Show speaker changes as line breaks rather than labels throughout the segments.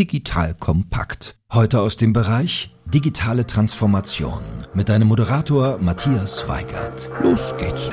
Digital Kompakt. Heute aus dem Bereich Digitale Transformation mit deinem Moderator Matthias Weigert. Los geht's.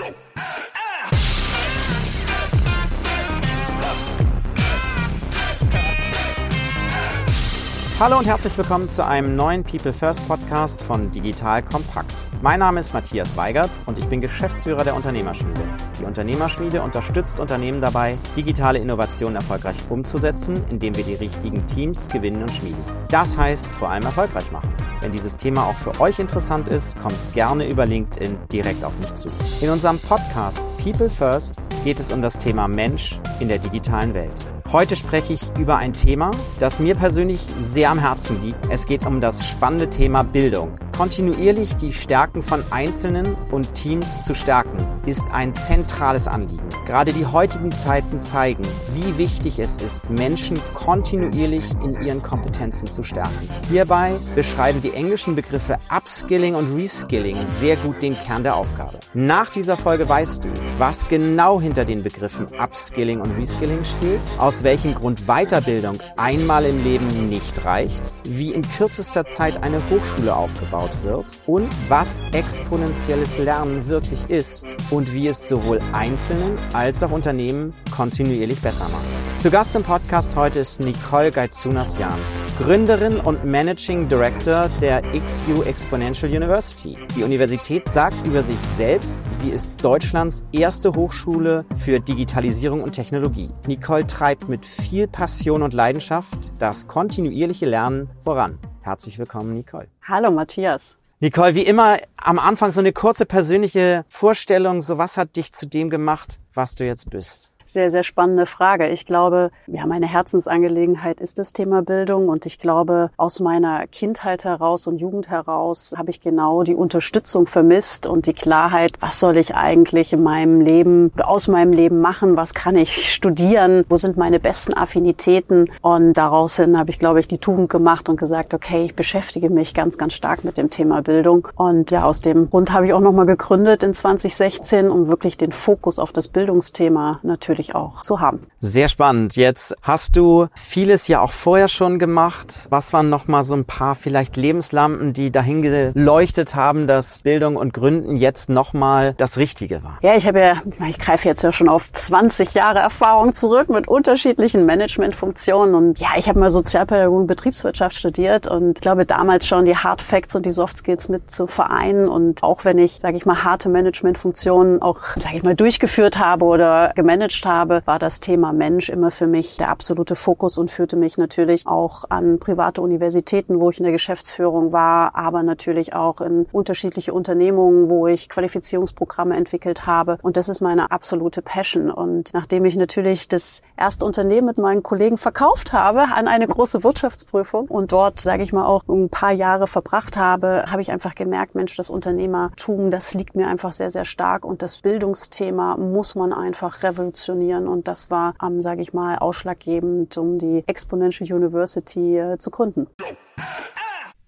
Hallo und herzlich willkommen zu einem neuen People First Podcast von Digital Kompakt. Mein Name ist Matthias Weigert und ich bin Geschäftsführer der Unternehmerschmiede. Die Unternehmerschmiede unterstützt Unternehmen dabei, digitale Innovationen erfolgreich umzusetzen, indem wir die richtigen Teams gewinnen und schmieden. Das heißt vor allem erfolgreich machen. Wenn dieses Thema auch für euch interessant ist, kommt gerne über LinkedIn direkt auf mich zu. In unserem Podcast People First geht es um das Thema Mensch in der digitalen Welt. Heute spreche ich über ein Thema, das mir persönlich sehr am Herzen liegt. Es geht um das spannende Thema Bildung. Kontinuierlich die Stärken von Einzelnen und Teams zu stärken, ist ein zentrales Anliegen. Gerade die heutigen Zeiten zeigen, wie wichtig es ist, Menschen kontinuierlich in ihren Kompetenzen zu stärken. Hierbei beschreiben die englischen Begriffe Upskilling und Reskilling sehr gut den Kern der Aufgabe. Nach dieser Folge weißt du, was genau hinter den Begriffen Upskilling und Reskilling steht, aus welchem Grund Weiterbildung einmal im Leben nicht reicht, wie in kürzester Zeit eine Hochschule aufgebaut aufgebaut wird und was exponentielles Lernen wirklich ist und wie es sowohl Einzelnen als auch Unternehmen kontinuierlich besser macht. Zu Gast im Podcast heute ist Nicole Gaitsunas-Jans, Gründerin und Managing Director der XU Exponential University. Die Universität sagt über sich selbst, sie ist Deutschlands erste Hochschule für Digitalisierung und Technologie. Nicole treibt mit viel Passion und Leidenschaft das kontinuierliche Lernen voran. Herzlich willkommen, Nicole.
Hallo, Matthias.
Nicole, wie immer am Anfang so eine kurze persönliche Vorstellung. So was hat dich zu dem gemacht, was du jetzt bist?
Sehr, sehr spannende Frage. Ich glaube, ja, meine Herzensangelegenheit ist das Thema Bildung. Und ich glaube, aus meiner Kindheit heraus und Jugend heraus habe ich genau die Unterstützung vermisst und die Klarheit, was soll ich eigentlich in meinem Leben, aus meinem Leben machen, was kann ich studieren, wo sind meine besten Affinitäten? Und daraus hin habe ich, glaube ich, die Tugend gemacht und gesagt, okay, ich beschäftige mich ganz, ganz stark mit dem Thema Bildung. Und ja, aus dem Grund habe ich auch nochmal gegründet in 2016, um wirklich den Fokus auf das Bildungsthema natürlich natürlich auch zu haben.
Sehr spannend. Jetzt hast du vieles ja auch vorher schon gemacht. Was waren noch mal so ein paar vielleicht Lebenslampen, die dahin geleuchtet haben, dass Bildung und Gründen jetzt noch mal das Richtige war?
Ja, ich habe ja, ich greife jetzt ja schon auf 20 Jahre Erfahrung zurück mit unterschiedlichen Managementfunktionen und ja, ich habe mal Sozialpädagogik und Betriebswirtschaft studiert und ich glaube damals schon die Hard Facts und die Soft Skills mit zu vereinen und auch wenn ich, sage ich mal, harte Managementfunktionen auch, sage ich mal, durchgeführt habe oder gemanagt habe, war das Thema Mensch immer für mich der absolute Fokus und führte mich natürlich auch an private Universitäten, wo ich in der Geschäftsführung war, aber natürlich auch in unterschiedliche Unternehmungen, wo ich Qualifizierungsprogramme entwickelt habe. Und das ist meine absolute Passion. Und nachdem ich natürlich das erste Unternehmen mit meinen Kollegen verkauft habe an eine große Wirtschaftsprüfung und dort, sage ich mal, auch ein paar Jahre verbracht habe, habe ich einfach gemerkt, Mensch, das Unternehmertum, das liegt mir einfach sehr, sehr stark und das Bildungsthema muss man einfach revolutionieren funktionieren. Und das war, ähm, sage ich mal, ausschlaggebend, um die Exponential University äh, zu gründen.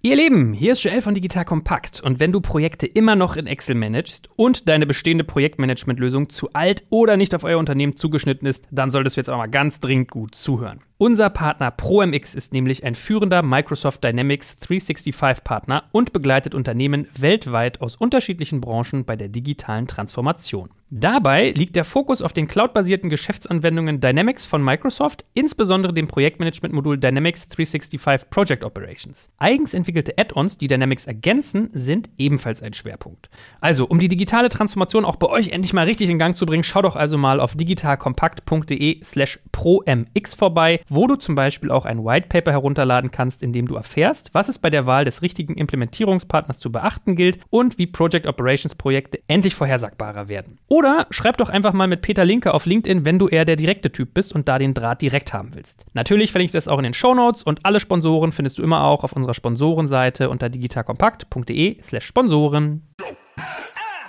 Ihr Lieben, hier ist Joel von Digital Kompakt und wenn du Projekte immer noch in Excel managst und deine bestehende Projektmanagementlösung zu alt oder nicht auf euer Unternehmen zugeschnitten ist, dann solltest du jetzt auch mal ganz dringend gut zuhören. Unser Partner ProMX ist nämlich ein führender Microsoft Dynamics 365 Partner und begleitet Unternehmen weltweit aus unterschiedlichen Branchen bei der digitalen Transformation. Dabei liegt der Fokus auf den cloudbasierten Geschäftsanwendungen Dynamics von Microsoft, insbesondere dem Projektmanagement-Modul Dynamics 365 Project Operations. Eigens entwickelte Add-ons, die Dynamics ergänzen, sind ebenfalls ein Schwerpunkt. Also, um die digitale Transformation auch bei euch endlich mal richtig in Gang zu bringen, schau doch also mal auf digitalkompakt.de/slash promx vorbei wo du zum Beispiel auch ein White Paper herunterladen kannst, in dem du erfährst, was es bei der Wahl des richtigen Implementierungspartners zu beachten gilt und wie Project Operations Projekte endlich vorhersagbarer werden. Oder schreib doch einfach mal mit Peter Linke auf LinkedIn, wenn du eher der direkte Typ bist und da den Draht direkt haben willst. Natürlich verlinke ich das auch in den Show Notes und alle Sponsoren findest du immer auch auf unserer Sponsorenseite unter digitalkompakt.de/slash Sponsoren.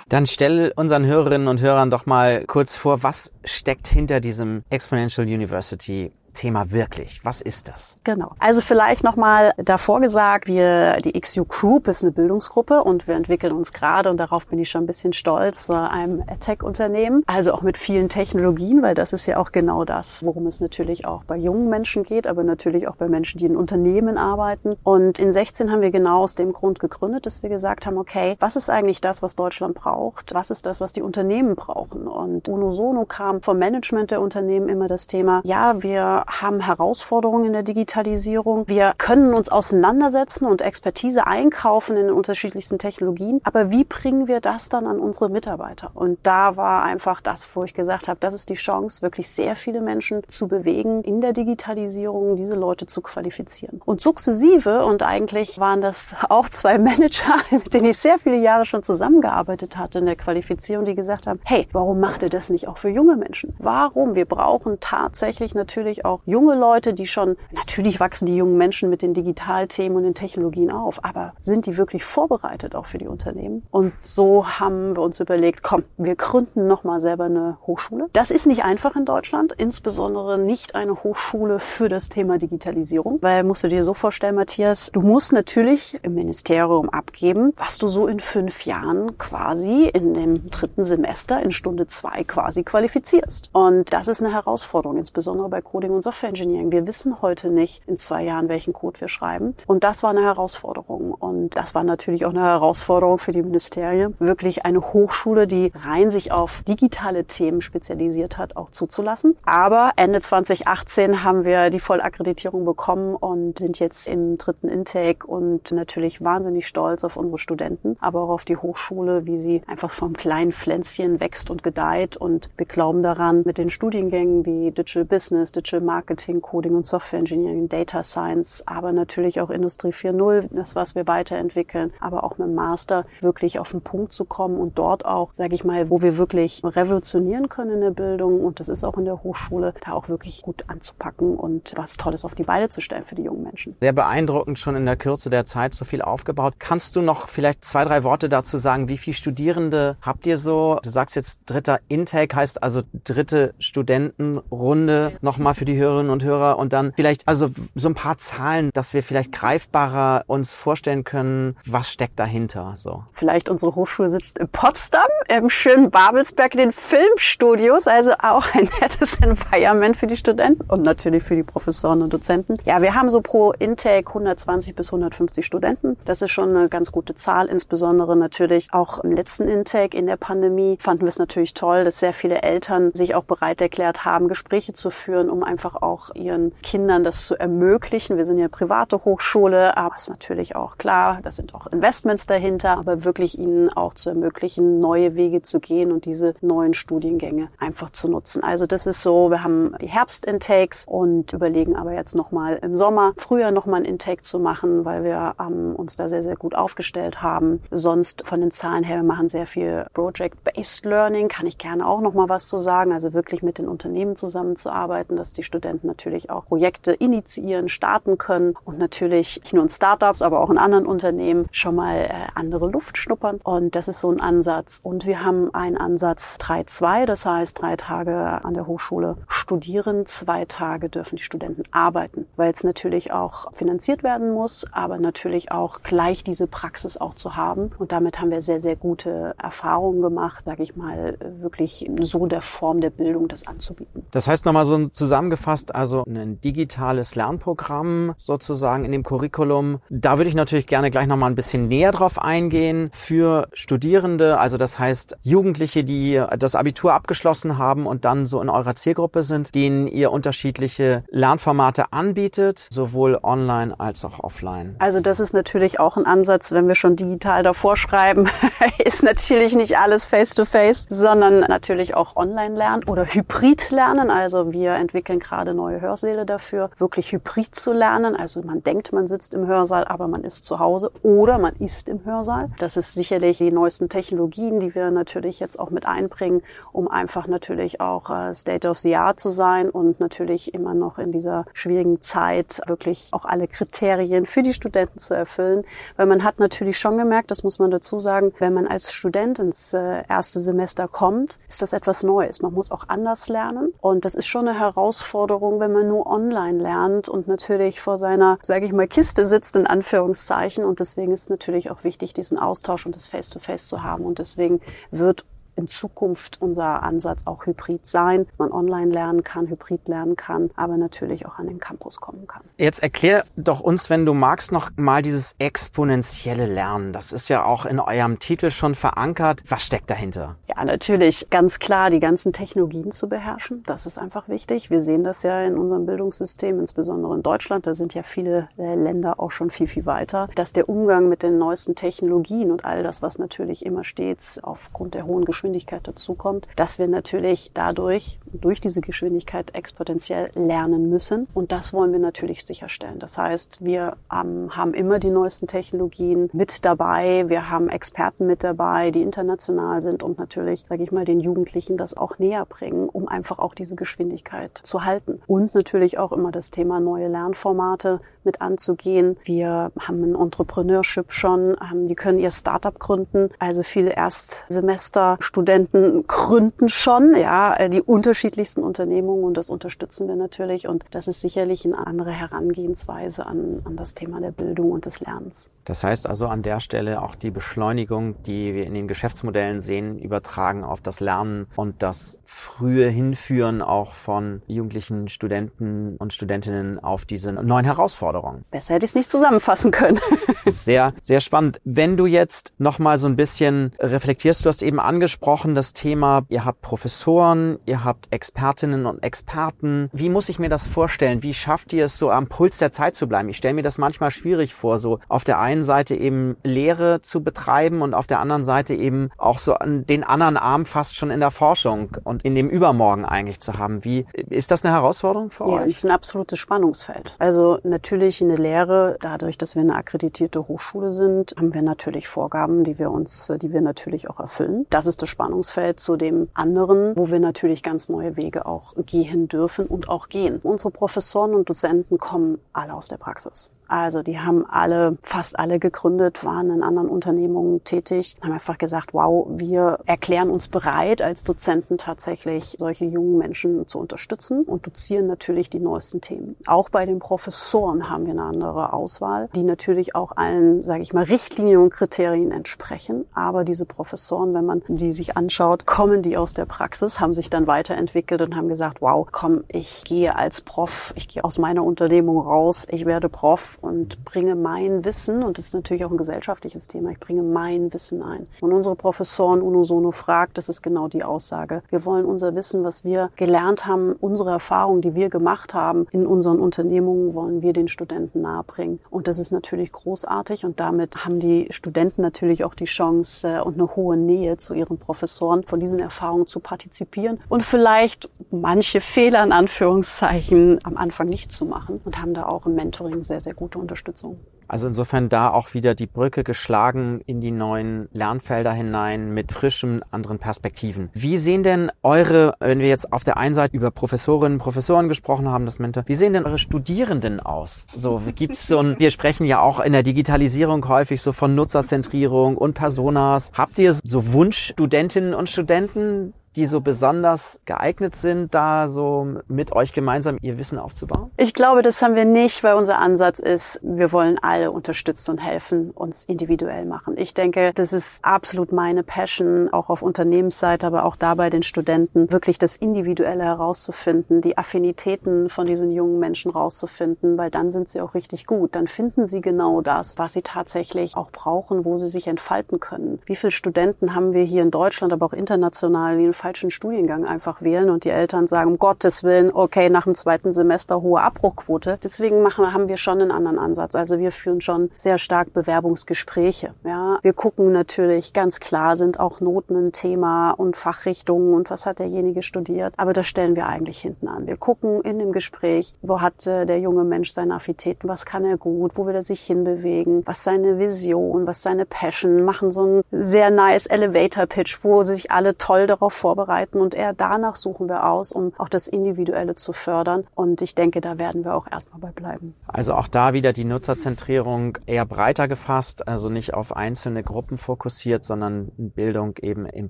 Dann stell unseren Hörerinnen und Hörern doch mal kurz vor, was steckt hinter diesem Exponential University Thema wirklich? Was ist das?
Genau. Also vielleicht nochmal davor gesagt, wir, die XU Group ist eine Bildungsgruppe und wir entwickeln uns gerade, und darauf bin ich schon ein bisschen stolz, einem Tech-Unternehmen. Also auch mit vielen Technologien, weil das ist ja auch genau das, worum es natürlich auch bei jungen Menschen geht, aber natürlich auch bei Menschen, die in Unternehmen arbeiten. Und in 16 haben wir genau aus dem Grund gegründet, dass wir gesagt haben, okay, was ist eigentlich das, was Deutschland braucht? Was ist das, was die Unternehmen brauchen? Und Uno Sono kam vom Management der Unternehmen immer das Thema, ja, wir haben Herausforderungen in der Digitalisierung. Wir können uns auseinandersetzen und Expertise einkaufen in den unterschiedlichsten Technologien. Aber wie bringen wir das dann an unsere Mitarbeiter? Und da war einfach das, wo ich gesagt habe, das ist die Chance, wirklich sehr viele Menschen zu bewegen, in der Digitalisierung diese Leute zu qualifizieren. Und sukzessive, und eigentlich waren das auch zwei Manager, mit denen ich sehr viele Jahre schon zusammengearbeitet hatte in der Qualifizierung, die gesagt haben, hey, warum macht ihr das nicht auch für junge Menschen? Warum? Wir brauchen tatsächlich natürlich auch junge Leute, die schon, natürlich wachsen die jungen Menschen mit den Digitalthemen und den Technologien auf, aber sind die wirklich vorbereitet auch für die Unternehmen? Und so haben wir uns überlegt, komm, wir gründen nochmal selber eine Hochschule. Das ist nicht einfach in Deutschland, insbesondere nicht eine Hochschule für das Thema Digitalisierung, weil musst du dir so vorstellen, Matthias, du musst natürlich im Ministerium abgeben, was du so in fünf Jahren quasi in dem dritten Semester in Stunde zwei quasi qualifizierst. Und das ist eine Herausforderung, insbesondere bei Coding und Software Engineering. Wir wissen heute nicht in zwei Jahren, welchen Code wir schreiben. Und das war eine Herausforderung. Und das war natürlich auch eine Herausforderung für die Ministerien, wirklich eine Hochschule, die rein sich auf digitale Themen spezialisiert hat, auch zuzulassen. Aber Ende 2018 haben wir die Vollakkreditierung bekommen und sind jetzt im dritten Intake und natürlich wahnsinnig stolz auf unsere Studenten, aber auch auf die Hochschule, wie sie einfach vom kleinen Pflänzchen wächst und gedeiht. Und wir glauben daran, mit den Studiengängen wie Digital Business, Digital Marketing, Coding und Software Engineering, Data Science, aber natürlich auch Industrie 4.0, das, was wir weiterentwickeln, aber auch mit dem Master wirklich auf den Punkt zu kommen und dort auch, sage ich mal, wo wir wirklich revolutionieren können in der Bildung und das ist auch in der Hochschule, da auch wirklich gut anzupacken und was Tolles auf die Beine zu stellen für die jungen Menschen.
Sehr beeindruckend, schon in der Kürze der Zeit so viel aufgebaut. Kannst du noch vielleicht zwei, drei Worte dazu sagen? Wie viele Studierende habt ihr so? Du sagst jetzt dritter Intake, heißt also dritte Studentenrunde nochmal für die Hörerinnen und Hörer und dann vielleicht also so ein paar Zahlen, dass wir vielleicht greifbarer uns vorstellen können, was steckt dahinter so.
Vielleicht unsere Hochschule sitzt in Potsdam, im schönen Babelsberg, in den Filmstudios, also auch ein nettes Environment für die Studenten und natürlich für die Professoren und Dozenten. Ja, wir haben so pro Intake 120 bis 150 Studenten. Das ist schon eine ganz gute Zahl, insbesondere natürlich auch im letzten Intake in der Pandemie fanden wir es natürlich toll, dass sehr viele Eltern sich auch bereit erklärt haben, Gespräche zu führen, um einfach auch ihren Kindern das zu ermöglichen. Wir sind ja private Hochschule, aber es ist natürlich auch klar, da sind auch Investments dahinter, aber wirklich ihnen auch zu ermöglichen, neue Wege zu gehen und diese neuen Studiengänge einfach zu nutzen. Also das ist so, wir haben die Herbstintakes und überlegen aber jetzt nochmal im Sommer früher nochmal ein Intake zu machen, weil wir ähm, uns da sehr, sehr gut aufgestellt haben. Sonst von den Zahlen her, wir machen sehr viel Project-Based Learning, kann ich gerne auch nochmal was zu sagen, also wirklich mit den Unternehmen zusammenzuarbeiten, dass die Studenten natürlich auch Projekte initiieren, starten können und natürlich nicht nur in Startups, aber auch in anderen Unternehmen schon mal äh, andere Luft schnuppern. Und das ist so ein Ansatz. Und wir haben einen Ansatz 3-2, das heißt drei Tage an der Hochschule studieren, zwei Tage dürfen die Studenten arbeiten, weil es natürlich auch finanziert werden muss, aber natürlich auch gleich diese Praxis auch zu haben. Und damit haben wir sehr, sehr gute Erfahrungen gemacht, sage ich mal, wirklich so der Form der Bildung das anzubieten.
Das heißt nochmal so zusammengefasst, also ein digitales Lernprogramm sozusagen in dem Curriculum. Da würde ich natürlich gerne gleich nochmal ein bisschen näher drauf eingehen für Studierende, also das heißt Jugendliche, die das Abitur abgeschlossen haben und dann so in eurer Zielgruppe sind, denen ihr unterschiedliche Lernformate anbietet, sowohl online als auch offline.
Also das ist natürlich auch ein Ansatz, wenn wir schon digital davor schreiben, ist natürlich nicht alles face-to-face, -face, sondern natürlich auch online lernen oder hybrid lernen. Also wir entwickeln gerade neue Hörsäle dafür, wirklich hybrid zu lernen. Also man denkt, man sitzt im Hörsaal, aber man ist zu Hause oder man ist im Hörsaal. Das ist sicherlich die neuesten Technologien, die wir natürlich jetzt auch mit einbringen, um einfach natürlich auch äh, State of the Art zu sein und natürlich immer noch in dieser schwierigen Zeit wirklich auch alle Kriterien für die Studenten zu erfüllen. Weil man hat natürlich schon gemerkt, das muss man dazu sagen, wenn man als Student ins äh, erste Semester kommt, ist das etwas Neues. Man muss auch anders lernen und das ist schon eine Herausforderung Herausforderung, wenn man nur online lernt und natürlich vor seiner, sage ich mal, Kiste sitzt in Anführungszeichen. Und deswegen ist natürlich auch wichtig, diesen Austausch und das Face-to-Face -face zu haben. Und deswegen wird in Zukunft unser Ansatz auch hybrid sein, dass man online lernen kann, hybrid lernen kann, aber natürlich auch an den Campus kommen kann.
Jetzt erklär doch uns, wenn du magst, noch mal dieses exponentielle Lernen. Das ist ja auch in eurem Titel schon verankert. Was steckt dahinter?
Ja, natürlich ganz klar die ganzen Technologien zu beherrschen. Das ist einfach wichtig. Wir sehen das ja in unserem Bildungssystem, insbesondere in Deutschland. Da sind ja viele äh, Länder auch schon viel, viel weiter. Dass der Umgang mit den neuesten Technologien und all das, was natürlich immer stets aufgrund der hohen Geschwindigkeit Geschwindigkeit dazukommt, dass wir natürlich dadurch, durch diese Geschwindigkeit exponentiell lernen müssen. Und das wollen wir natürlich sicherstellen. Das heißt, wir ähm, haben immer die neuesten Technologien mit dabei. Wir haben Experten mit dabei, die international sind und natürlich, sage ich mal, den Jugendlichen das auch näher bringen, um einfach auch diese Geschwindigkeit zu halten. Und natürlich auch immer das Thema neue Lernformate mit anzugehen. Wir haben ein Entrepreneurship schon, die können ihr Startup gründen. Also viele Erstsemester Studenten gründen schon, ja, äh, die unterschiedlichsten Unternehmungen und das unterstützen wir natürlich. Und das ist sicherlich eine andere Herangehensweise an, an das Thema der Bildung und des Lernens.
Das heißt also an der Stelle auch die Beschleunigung, die wir in den Geschäftsmodellen sehen, übertragen auf das Lernen und das frühe Hinführen auch von jugendlichen Studenten und Studentinnen auf diese neuen Herausforderungen.
Besser hätte ich es nicht zusammenfassen können.
sehr, sehr spannend. Wenn du jetzt noch mal so ein bisschen reflektierst, du hast eben angesprochen, angesprochen, das Thema, ihr habt Professoren, ihr habt Expertinnen und Experten. Wie muss ich mir das vorstellen? Wie schafft ihr es so am Puls der Zeit zu bleiben? Ich stelle mir das manchmal schwierig vor, so auf der einen Seite eben Lehre zu betreiben und auf der anderen Seite eben auch so an den anderen Arm fast schon in der Forschung und in dem Übermorgen eigentlich zu haben. Wie ist das eine Herausforderung für
ja,
euch?
Ja, ist ein absolutes Spannungsfeld. Also natürlich in der Lehre, dadurch, dass wir eine akkreditierte Hochschule sind, haben wir natürlich Vorgaben, die wir uns, die wir natürlich auch erfüllen. Das ist das Spannungsfeld zu dem anderen, wo wir natürlich ganz neue Wege auch gehen dürfen und auch gehen. Unsere Professoren und Dozenten kommen alle aus der Praxis. Also die haben alle, fast alle gegründet, waren in anderen Unternehmungen tätig, haben einfach gesagt, wow, wir erklären uns bereit, als Dozenten tatsächlich solche jungen Menschen zu unterstützen und dozieren natürlich die neuesten Themen. Auch bei den Professoren haben wir eine andere Auswahl, die natürlich auch allen, sage ich mal, Richtlinien und Kriterien entsprechen. Aber diese Professoren, wenn man die sich anschaut, kommen die aus der Praxis, haben sich dann weiterentwickelt und haben gesagt, wow, komm, ich gehe als Prof, ich gehe aus meiner Unternehmung raus, ich werde Prof und bringe mein Wissen, und das ist natürlich auch ein gesellschaftliches Thema, ich bringe mein Wissen ein. Und unsere Professoren Uno fragt, das ist genau die Aussage. Wir wollen unser Wissen, was wir gelernt haben, unsere Erfahrungen, die wir gemacht haben in unseren Unternehmungen, wollen wir den Studenten nahebringen. Und das ist natürlich großartig und damit haben die Studenten natürlich auch die Chance äh, und eine hohe Nähe zu ihren Professoren, von diesen Erfahrungen zu partizipieren und vielleicht manche Fehler in Anführungszeichen am Anfang nicht zu machen und haben da auch im Mentoring sehr, sehr gut gute Unterstützung.
Also insofern da auch wieder die Brücke geschlagen in die neuen Lernfelder hinein mit frischen anderen Perspektiven. Wie sehen denn eure, wenn wir jetzt auf der einen Seite über Professorinnen, Professoren gesprochen haben, das Mentor, wie sehen denn eure Studierenden aus? So gibt's so ein, wir sprechen ja auch in der Digitalisierung häufig so von Nutzerzentrierung und Personas. Habt ihr so Wunschstudentinnen und Studenten, die so besonders geeignet sind, da so mit euch gemeinsam ihr Wissen aufzubauen?
Ich glaube, das haben wir nicht, weil unser Ansatz ist, wir wollen alle unterstützen und helfen, uns individuell machen. Ich denke, das ist absolut meine Passion, auch auf Unternehmensseite, aber auch dabei den Studenten, wirklich das Individuelle herauszufinden, die Affinitäten von diesen jungen Menschen rauszufinden, weil dann sind sie auch richtig gut. Dann finden sie genau das, was sie tatsächlich auch brauchen, wo sie sich entfalten können. Wie viele Studenten haben wir hier in Deutschland, aber auch international, falschen Studiengang einfach wählen und die Eltern sagen, um Gottes Willen, okay, nach dem zweiten Semester hohe Abbruchquote. Deswegen machen, haben wir schon einen anderen Ansatz. Also wir führen schon sehr stark Bewerbungsgespräche. Ja, wir gucken natürlich ganz klar, sind auch Noten ein Thema und Fachrichtungen und was hat derjenige studiert. Aber das stellen wir eigentlich hinten an. Wir gucken in dem Gespräch, wo hat äh, der junge Mensch seine Affinitäten, was kann er gut, wo will er sich hinbewegen, was seine Vision, was seine Passion, machen so einen sehr nice Elevator Pitch, wo sich alle toll darauf vorbereiten vorbereiten und eher danach suchen wir aus, um auch das Individuelle zu fördern. Und ich denke, da werden wir auch erstmal bei bleiben.
Also auch da wieder die Nutzerzentrierung eher breiter gefasst, also nicht auf einzelne Gruppen fokussiert, sondern Bildung eben im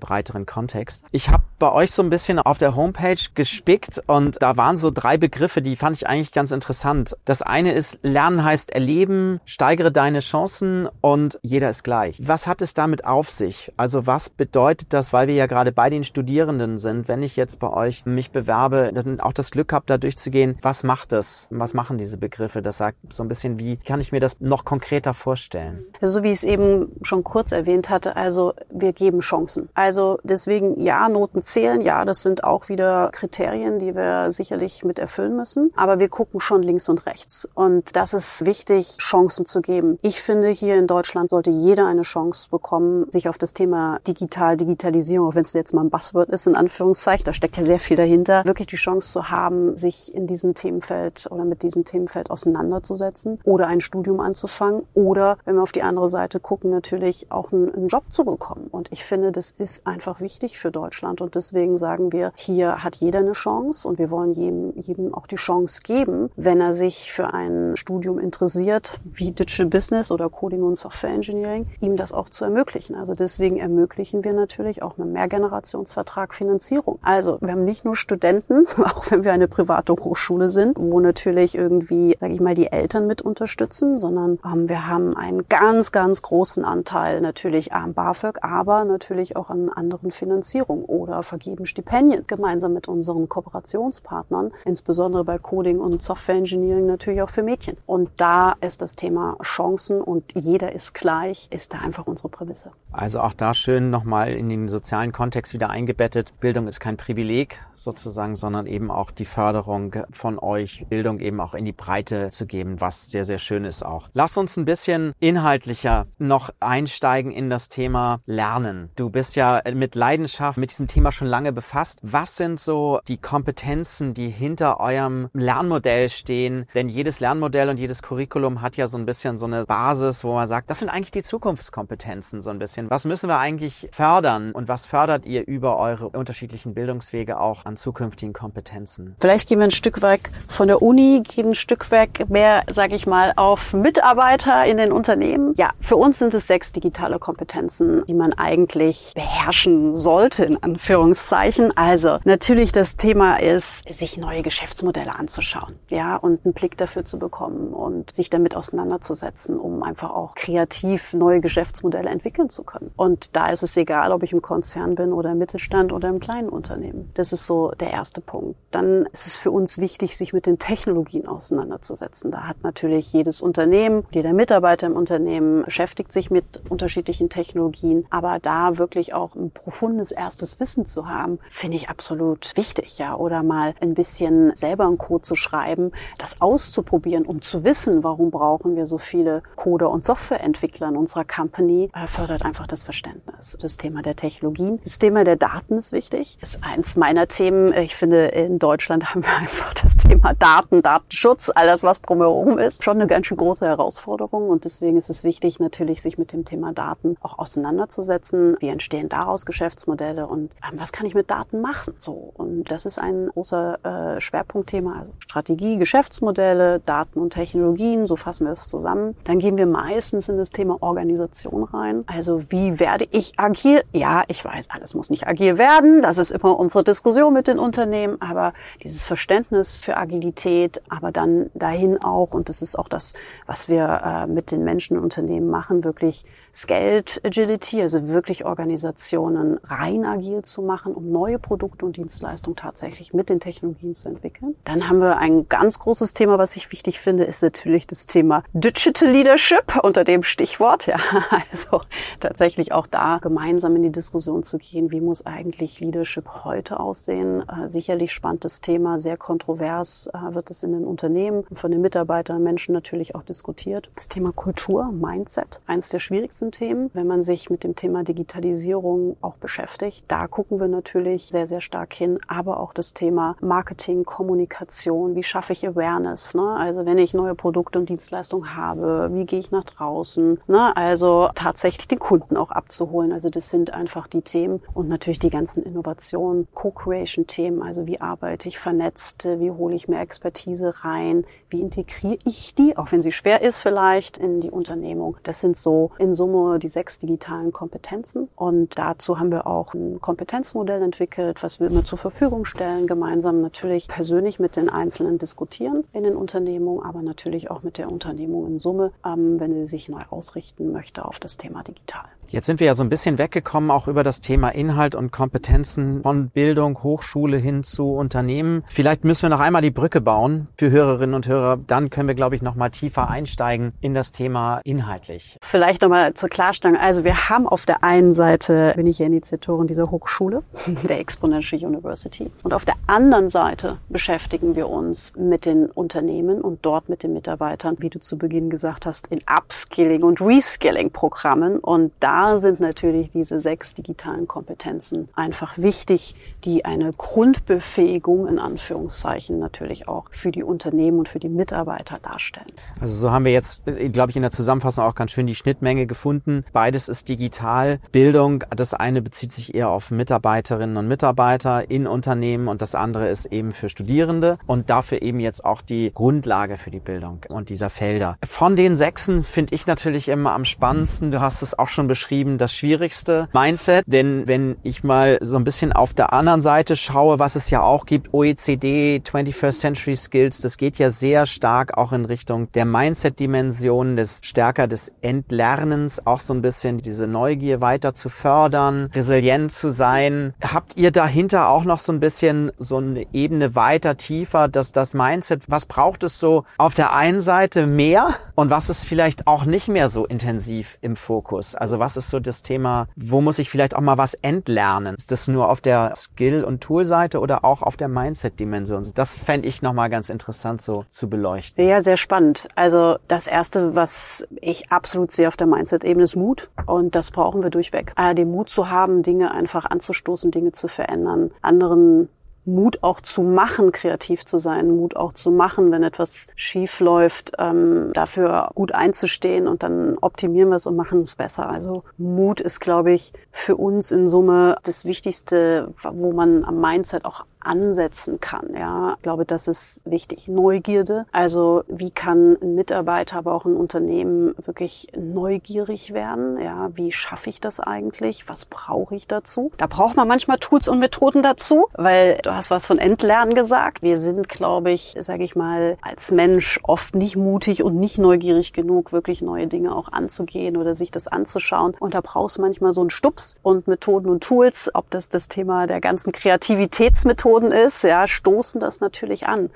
breiteren Kontext. Ich habe bei euch so ein bisschen auf der Homepage gespickt und da waren so drei Begriffe, die fand ich eigentlich ganz interessant. Das eine ist Lernen heißt erleben, steigere deine Chancen und jeder ist gleich. Was hat es damit auf sich? Also was bedeutet das, weil wir ja gerade bei den Studierenden sind, wenn ich jetzt bei euch mich bewerbe, dann auch das Glück habe, da durchzugehen, was macht das? Was machen diese Begriffe? Das sagt so ein bisschen, wie kann ich mir das noch konkreter vorstellen?
Also, so wie ich es eben schon kurz erwähnt hatte, also wir geben Chancen. Also deswegen ja, Noten zählen, ja, das sind auch wieder Kriterien, die wir sicherlich mit erfüllen müssen. Aber wir gucken schon links und rechts. Und das ist wichtig, Chancen zu geben. Ich finde, hier in Deutschland sollte jeder eine Chance bekommen, sich auf das Thema digital, Digitalisierung, auch wenn es jetzt mal ein Buzzword ist, in Anführungszeichen, da steckt ja sehr viel dahinter, wirklich die Chance zu haben, sich in diesem Themenfeld oder mit diesem Themenfeld auseinanderzusetzen oder ein Studium anzufangen oder, wenn wir auf die andere Seite gucken, natürlich auch einen, einen Job zu bekommen. Und ich finde, das ist einfach wichtig für Deutschland. Und deswegen sagen wir, hier hat jeder eine Chance und wir wollen jedem, jedem auch die Chance geben, wenn er sich für ein Studium interessiert, wie Digital Business oder Coding und Software Engineering, ihm das auch zu ermöglichen. Also deswegen ermöglichen wir natürlich auch mit Mehrgenerationsvertrag Finanzierung. Also wir haben nicht nur Studenten, auch wenn wir eine private Hochschule sind, wo natürlich irgendwie, sage ich mal, die Eltern mit unterstützen, sondern ähm, wir haben einen ganz, ganz großen Anteil natürlich am BAföG, aber natürlich auch an anderen Finanzierungen oder vergeben Stipendien gemeinsam mit unseren Kooperationspartnern, insbesondere bei Coding und Software Engineering natürlich auch für Mädchen. Und da ist das Thema Chancen und jeder ist gleich, ist da einfach unsere Prämisse.
Also auch da schön nochmal in den sozialen Kontext wieder eingebettet. Bildung ist kein Privileg sozusagen, sondern eben auch die Förderung von euch, Bildung eben auch in die Breite zu geben, was sehr, sehr schön ist auch. Lass uns ein bisschen inhaltlicher noch einsteigen in das Thema Lernen. Du bist ja mit Leidenschaft mit diesem Thema schon lange befasst. Was sind so die Kompetenzen, die hinter eurem Lernmodell stehen? Denn jedes Lernmodell und jedes Curriculum hat ja so ein bisschen so eine Basis, wo man sagt, das sind eigentlich die Zukunftskompetenzen so ein bisschen. Was müssen wir eigentlich fördern und was fördert ihr über eure unterschiedlichen Bildungswege auch an zukünftigen Kompetenzen?
Vielleicht gehen wir ein Stück weg von der Uni, gehen ein Stück weg mehr, sage ich mal, auf Mitarbeiter in den Unternehmen. Ja, für uns sind es sechs digitale Kompetenzen, die man eigentlich beherrschen sollte, in Anführungszeichen. Also natürlich das Thema ist, sich neue Geschäftsmodelle anzuschauen, ja, und einen Blick dafür zu bekommen und sich damit auseinanderzusetzen, um einfach auch kreativ neue Geschäftsmodelle entwickeln zu können. Und da ist es egal, ob ich im Konzern bin oder im Mittelstand oder im kleinen Unternehmen. Das ist so der erste Punkt. Dann ist es für uns wichtig, sich mit den Technologien auseinanderzusetzen. Da hat natürlich jedes Unternehmen, jeder Mitarbeiter im Unternehmen beschäftigt sich mit unterschiedlichen Technologien. Aber da wirklich auch ein profundes erstes Wissen zu haben, finde ich absolut wichtig, ja. Oder mal ein bisschen selber einen Code zu schreiben, das auszuprobieren, um zu wissen, warum brauchen wir so viele Coder und Softwareentwickler in unserer Company, äh, fördert einfach das Verständnis. Das Thema der Technologien. Das Thema der Daten ist wichtig. Ist eins meiner Themen. Ich finde, in Deutschland haben wir einfach das Thema Daten, Datenschutz, alles was drumherum ist, schon eine ganz schön große Herausforderung. Und deswegen ist es wichtig, natürlich sich mit dem Thema Daten auch auseinanderzusetzen. Wie entstehen daraus Geschäftsmodelle und ähm, was kann ich mit Daten machen? So. Und das ist ein großer äh, Schwerpunktthema. Also Strategie, Geschäftsmodelle, Daten und Technologien. So fassen wir es zusammen. Dann gehen wir meistens in das Thema Organisation rein. Also wie werde ich agil? Ja, ich weiß, alles muss nicht agil werden. Das ist immer unsere Diskussion mit den Unternehmen. Aber dieses Verständnis für Agilität, aber dann dahin auch, und das ist auch das, was wir äh, mit den Menschen und Unternehmen machen, wirklich Scaled Agility, also wirklich Organisationen rein agil zu machen, um neue Produkte und Dienstleistungen tatsächlich mit den Technologien zu entwickeln. Dann haben wir ein ganz großes Thema, was ich wichtig finde, ist natürlich das Thema Digital Leadership unter dem Stichwort. Ja, also tatsächlich auch da gemeinsam in die Diskussion zu gehen, wie muss eigentlich Leadership heute aussehen? Äh, sicherlich spannendes Thema, sehr kontrovers divers äh, wird es in den Unternehmen von den Mitarbeitern, Menschen natürlich auch diskutiert. Das Thema Kultur, Mindset, eines der schwierigsten Themen, wenn man sich mit dem Thema Digitalisierung auch beschäftigt. Da gucken wir natürlich sehr, sehr stark hin, aber auch das Thema Marketing, Kommunikation, wie schaffe ich Awareness, ne? also wenn ich neue Produkte und Dienstleistungen habe, wie gehe ich nach draußen, ne? also tatsächlich den Kunden auch abzuholen. Also das sind einfach die Themen und natürlich die ganzen Innovationen, Co-Creation-Themen, also wie arbeite ich vernetzt, wie hole ich mehr Expertise rein, wie integriere ich die, auch wenn sie schwer ist vielleicht, in die Unternehmung. Das sind so in Summe die sechs digitalen Kompetenzen und dazu haben wir auch ein Kompetenzmodell entwickelt, was wir immer zur Verfügung stellen, gemeinsam natürlich persönlich mit den Einzelnen diskutieren in den Unternehmungen, aber natürlich auch mit der Unternehmung in Summe, ähm, wenn sie sich neu ausrichten möchte auf das Thema digital.
Jetzt sind wir ja so ein bisschen weggekommen auch über das Thema Inhalt und Kompetenzen von Bildung, Hochschule hin zu Unternehmen. Vielleicht müssen wir noch einmal die Brücke bauen für Hörerinnen und Hörer. Dann können wir, glaube ich, noch mal tiefer einsteigen in das Thema inhaltlich.
Vielleicht noch mal zur Klarstellung. Also wir haben auf der einen Seite, bin ich ja Initiatorin dieser Hochschule, der Exponential University. Und auf der anderen Seite beschäftigen wir uns mit den Unternehmen und dort mit den Mitarbeitern, wie du zu Beginn gesagt hast, in Upskilling und Reskilling-Programmen. Und da sind natürlich diese sechs digitalen Kompetenzen einfach wichtig, die eine Grundbefähigung in Anführungszeichen natürlich auch für die Unternehmen und für die Mitarbeiter darstellen.
Also so haben wir jetzt, glaube ich, in der Zusammenfassung auch ganz schön die Schnittmenge gefunden. Beides ist digital. Bildung, das eine bezieht sich eher auf Mitarbeiterinnen und Mitarbeiter in Unternehmen und das andere ist eben für Studierende und dafür eben jetzt auch die Grundlage für die Bildung und dieser Felder. Von den sechsen finde ich natürlich immer am spannendsten, du hast es auch schon beschrieben, beschrieben, das schwierigste Mindset. Denn wenn ich mal so ein bisschen auf der anderen Seite schaue, was es ja auch gibt, OECD, 21st Century Skills, das geht ja sehr stark auch in Richtung der Mindset-Dimension, des stärker des Entlernens, auch so ein bisschen diese Neugier weiter zu fördern, resilient zu sein. Habt ihr dahinter auch noch so ein bisschen so eine Ebene weiter, tiefer, dass das Mindset, was braucht es so auf der einen Seite mehr und was ist vielleicht auch nicht mehr so intensiv im Fokus? Also was ist ist so das Thema, wo muss ich vielleicht auch mal was entlernen? Ist das nur auf der Skill- und Tool-Seite oder auch auf der Mindset-Dimension? Das fände ich nochmal ganz interessant so zu beleuchten.
Ja, sehr spannend. Also das Erste, was ich absolut sehe auf der Mindset-Ebene, ist Mut. Und das brauchen wir durchweg. Äh, den Mut zu haben, Dinge einfach anzustoßen, Dinge zu verändern, anderen Mut auch zu machen, kreativ zu sein, Mut auch zu machen, wenn etwas schief läuft, ähm, dafür gut einzustehen und dann optimieren wir es und machen es besser. Also Mut ist, glaube ich, für uns in Summe das Wichtigste, wo man am Mindset auch ansetzen kann. Ja, ich glaube, das ist wichtig. Neugierde. Also wie kann ein Mitarbeiter, aber auch ein Unternehmen wirklich neugierig werden? Ja, wie schaffe ich das eigentlich? Was brauche ich dazu? Da braucht man manchmal Tools und Methoden dazu, weil du hast was von Entlernen gesagt. Wir sind, glaube ich, sage ich mal, als Mensch oft nicht mutig und nicht neugierig genug, wirklich neue Dinge auch anzugehen oder sich das anzuschauen. Und da brauchst manchmal so einen Stups und Methoden und Tools, ob das das Thema der ganzen Kreativitätsmethoden Methoden ist, ja, stoßen das natürlich an.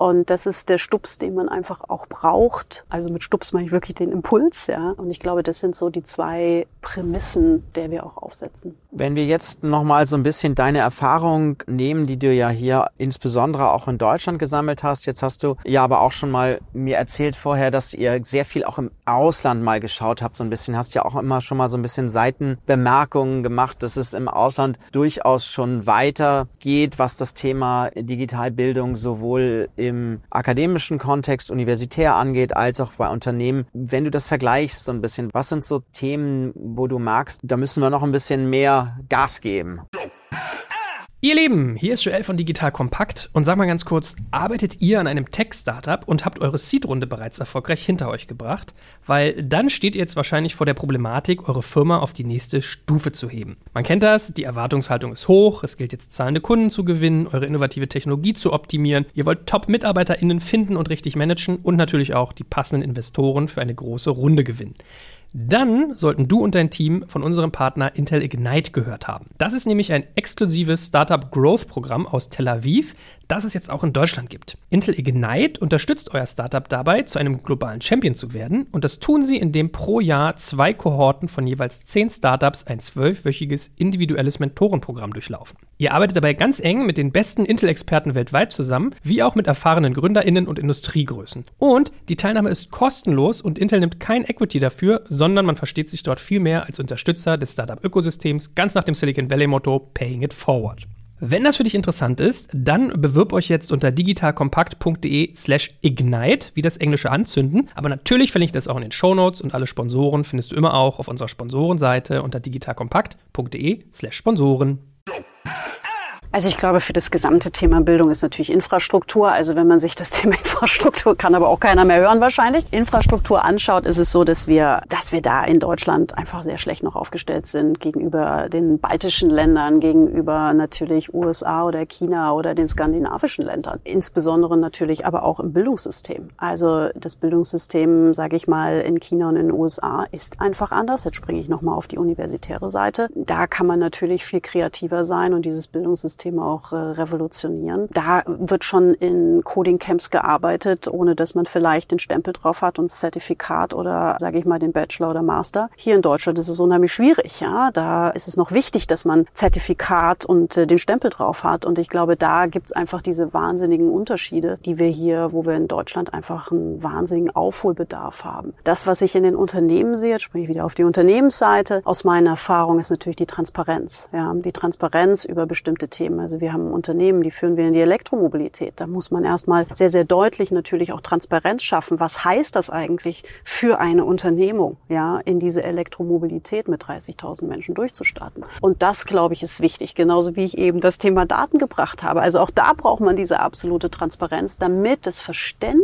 Und das ist der Stups, den man einfach auch braucht. Also mit Stups meine ich wirklich den Impuls, ja. Und ich glaube, das sind so die zwei Prämissen, der wir auch aufsetzen.
Wenn wir jetzt nochmal so ein bisschen deine Erfahrung nehmen, die du ja hier insbesondere auch in Deutschland gesammelt hast. Jetzt hast du ja aber auch schon mal mir erzählt vorher, dass ihr sehr viel auch im Ausland mal geschaut habt, so ein bisschen. Hast ja auch immer schon mal so ein bisschen Seitenbemerkungen gemacht, dass es im Ausland durchaus schon weiter geht, was das Thema Digitalbildung sowohl im akademischen Kontext universitär angeht, als auch bei Unternehmen. Wenn du das vergleichst so ein bisschen, was sind so Themen, wo du magst, da müssen wir noch ein bisschen mehr Gas geben?
Ihr Lieben, hier ist Joel von Digital Kompakt und sag mal ganz kurz, arbeitet ihr an einem Tech-Startup und habt eure Seed-Runde bereits erfolgreich hinter euch gebracht? Weil dann steht ihr jetzt wahrscheinlich vor der Problematik, eure Firma auf die nächste Stufe zu heben. Man kennt das, die Erwartungshaltung ist hoch, es gilt jetzt zahlende Kunden zu gewinnen, eure innovative Technologie zu optimieren, ihr wollt Top-MitarbeiterInnen finden und richtig managen und natürlich auch die passenden Investoren für eine große Runde gewinnen. Dann sollten du und dein Team von unserem Partner Intel Ignite gehört haben. Das ist nämlich ein exklusives Startup Growth Programm aus Tel Aviv, das es jetzt auch in Deutschland gibt. Intel Ignite unterstützt euer Startup dabei, zu einem globalen Champion zu werden und das tun sie, indem pro Jahr zwei Kohorten von jeweils zehn Startups ein zwölfwöchiges individuelles Mentorenprogramm durchlaufen. Ihr arbeitet dabei ganz eng mit den besten Intel-Experten weltweit zusammen, wie auch mit erfahrenen GründerInnen und Industriegrößen. Und die Teilnahme ist kostenlos und Intel nimmt kein Equity dafür, sondern man versteht sich dort viel mehr als Unterstützer des Startup-Ökosystems, ganz nach dem Silicon Valley-Motto Paying It Forward. Wenn das für dich interessant ist, dann bewirb euch jetzt unter digitalkompakt.de slash ignite, wie das englische Anzünden. Aber natürlich verlinke ich das auch in den Shownotes und alle Sponsoren findest du immer auch auf unserer Sponsorenseite unter digitalkompakt.de slash Sponsoren.
Also ich glaube, für das gesamte Thema Bildung ist natürlich Infrastruktur. Also wenn man sich das Thema Infrastruktur, kann aber auch keiner mehr hören wahrscheinlich, Infrastruktur anschaut, ist es so, dass wir, dass wir da in Deutschland einfach sehr schlecht noch aufgestellt sind gegenüber den baltischen Ländern, gegenüber natürlich USA oder China oder den skandinavischen Ländern. Insbesondere natürlich aber auch im Bildungssystem. Also das Bildungssystem, sage ich mal, in China und in den USA ist einfach anders. Jetzt springe ich nochmal auf die universitäre Seite. Da kann man natürlich viel kreativer sein und dieses Bildungssystem Thema auch äh, revolutionieren. Da wird schon in Coding-Camps gearbeitet, ohne dass man vielleicht den Stempel drauf hat und das Zertifikat oder, sage ich mal, den Bachelor oder Master. Hier in Deutschland ist es unheimlich schwierig. Ja, Da ist es noch wichtig, dass man Zertifikat und äh, den Stempel drauf hat. Und ich glaube, da gibt es einfach diese wahnsinnigen Unterschiede, die wir hier, wo wir in Deutschland einfach einen wahnsinnigen Aufholbedarf haben. Das, was ich in den Unternehmen sehe, jetzt spreche ich wieder auf die Unternehmensseite, aus meiner Erfahrung ist natürlich die Transparenz. Ja, die Transparenz über bestimmte Themen. Themen. Also wir haben Unternehmen, die führen wir in die Elektromobilität. Da muss man erstmal sehr, sehr deutlich natürlich auch Transparenz schaffen. Was heißt das eigentlich für eine Unternehmung, ja, in diese Elektromobilität mit 30.000 Menschen durchzustarten? Und das, glaube ich, ist wichtig. Genauso wie ich eben das Thema Daten gebracht habe. Also auch da braucht man diese absolute Transparenz, damit das Verständnis